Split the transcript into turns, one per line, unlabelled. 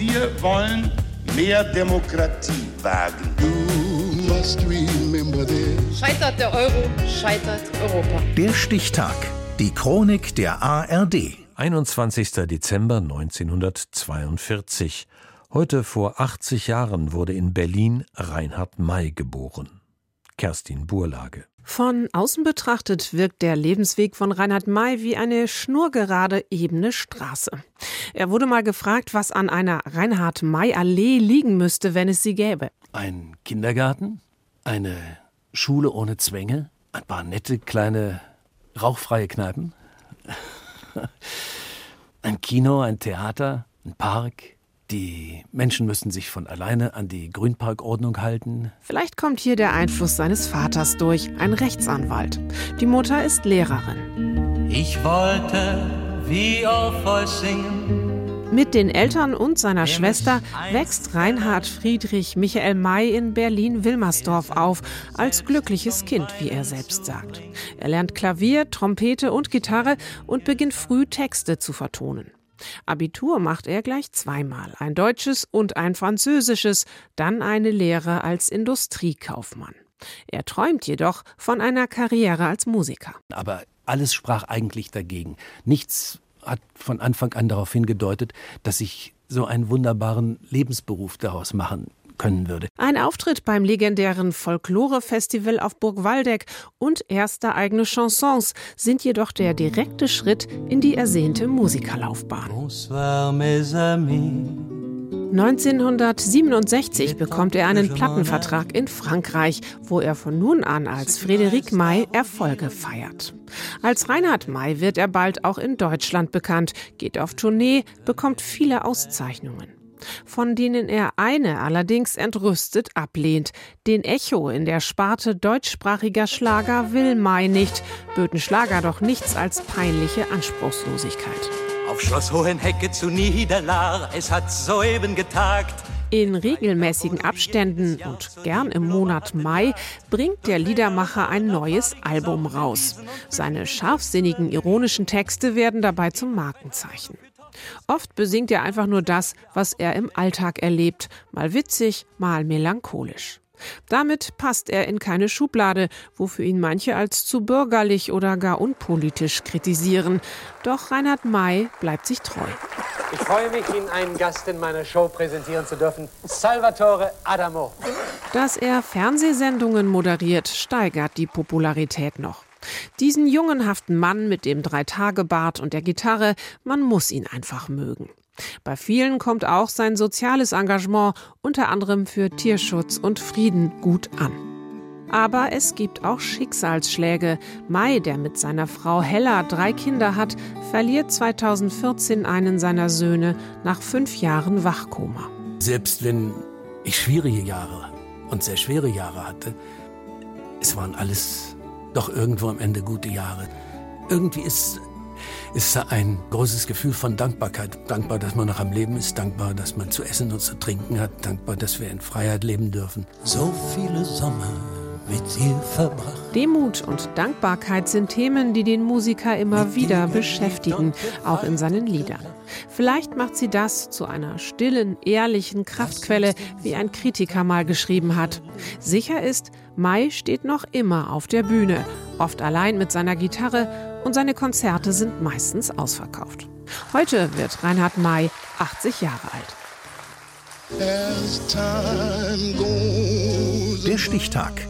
Wir wollen mehr Demokratie wagen.
Scheitert der Euro, scheitert Europa.
Der Stichtag. Die Chronik der ARD.
21. Dezember 1942. Heute vor 80 Jahren wurde in Berlin Reinhard May geboren. Kerstin Burlage.
Von außen betrachtet wirkt der Lebensweg von Reinhard May wie eine schnurgerade ebene Straße. Er wurde mal gefragt, was an einer Reinhard May Allee liegen müsste, wenn es sie gäbe.
Ein Kindergarten, eine Schule ohne Zwänge, ein paar nette kleine rauchfreie Kneipen, ein Kino, ein Theater, ein Park, die Menschen müssen sich von alleine an die Grünparkordnung halten.
Vielleicht kommt hier der Einfluss seines Vaters durch, ein Rechtsanwalt. Die Mutter ist Lehrerin.
Ich wollte wie auf euch singen.
Mit den Eltern und seiner Schwester wächst Reinhard Friedrich Michael May in Berlin-Wilmersdorf auf, als glückliches Kind, wie er selbst sagt. Er lernt Klavier, Trompete und Gitarre und beginnt früh Texte zu vertonen. Abitur macht er gleich zweimal, ein deutsches und ein französisches, dann eine Lehre als Industriekaufmann. Er träumt jedoch von einer Karriere als Musiker.
Aber alles sprach eigentlich dagegen. Nichts hat von Anfang an darauf hingedeutet, dass ich so einen wunderbaren Lebensberuf daraus machen können würde.
Ein Auftritt beim legendären Folklore-Festival auf Burg Waldeck und erste eigene Chansons sind jedoch der direkte Schritt in die ersehnte Musikerlaufbahn. 1967 bekommt er einen Plattenvertrag in Frankreich, wo er von nun an als Frédéric May Erfolge feiert. Als Reinhard May wird er bald auch in Deutschland bekannt, geht auf Tournee, bekommt viele Auszeichnungen von denen er eine allerdings entrüstet ablehnt. Den Echo in der Sparte deutschsprachiger Schlager will Mai nicht, böten Schlager doch nichts als peinliche Anspruchslosigkeit.
Auf Schloss Hohenhecke zu Niederlar, es hat soeben getagt.
In regelmäßigen Abständen und gern im Monat Mai bringt der Liedermacher ein neues Album raus. Seine scharfsinnigen, ironischen Texte werden dabei zum Markenzeichen. Oft besingt er einfach nur das, was er im Alltag erlebt, mal witzig, mal melancholisch. Damit passt er in keine Schublade, wofür ihn manche als zu bürgerlich oder gar unpolitisch kritisieren. Doch Reinhard May bleibt sich treu.
Ich freue mich, Ihnen einen Gast in meiner Show präsentieren zu dürfen, Salvatore Adamo.
Dass er Fernsehsendungen moderiert, steigert die Popularität noch. Diesen jungenhaften Mann mit dem Dreitagebart und der Gitarre, man muss ihn einfach mögen. Bei vielen kommt auch sein soziales Engagement, unter anderem für Tierschutz und Frieden, gut an. Aber es gibt auch Schicksalsschläge. Mai, der mit seiner Frau Hella drei Kinder hat, verliert 2014 einen seiner Söhne nach fünf Jahren Wachkoma.
Selbst wenn ich schwierige Jahre und sehr schwere Jahre hatte, es waren alles doch irgendwo am Ende gute Jahre. Irgendwie ist, ist da ein großes Gefühl von Dankbarkeit. Dankbar, dass man noch am Leben ist, dankbar, dass man zu essen und zu trinken hat, dankbar, dass wir in Freiheit leben dürfen.
So viele Sommer mit dir verbracht.
Demut und Dankbarkeit sind Themen, die den Musiker immer wieder beschäftigen, auch in seinen Liedern. Vielleicht macht sie das zu einer stillen, ehrlichen Kraftquelle, wie ein Kritiker mal geschrieben hat. Sicher ist, Mai steht noch immer auf der Bühne, oft allein mit seiner Gitarre und seine Konzerte sind meistens ausverkauft. Heute wird Reinhard May 80 Jahre alt.
Der Stichtag.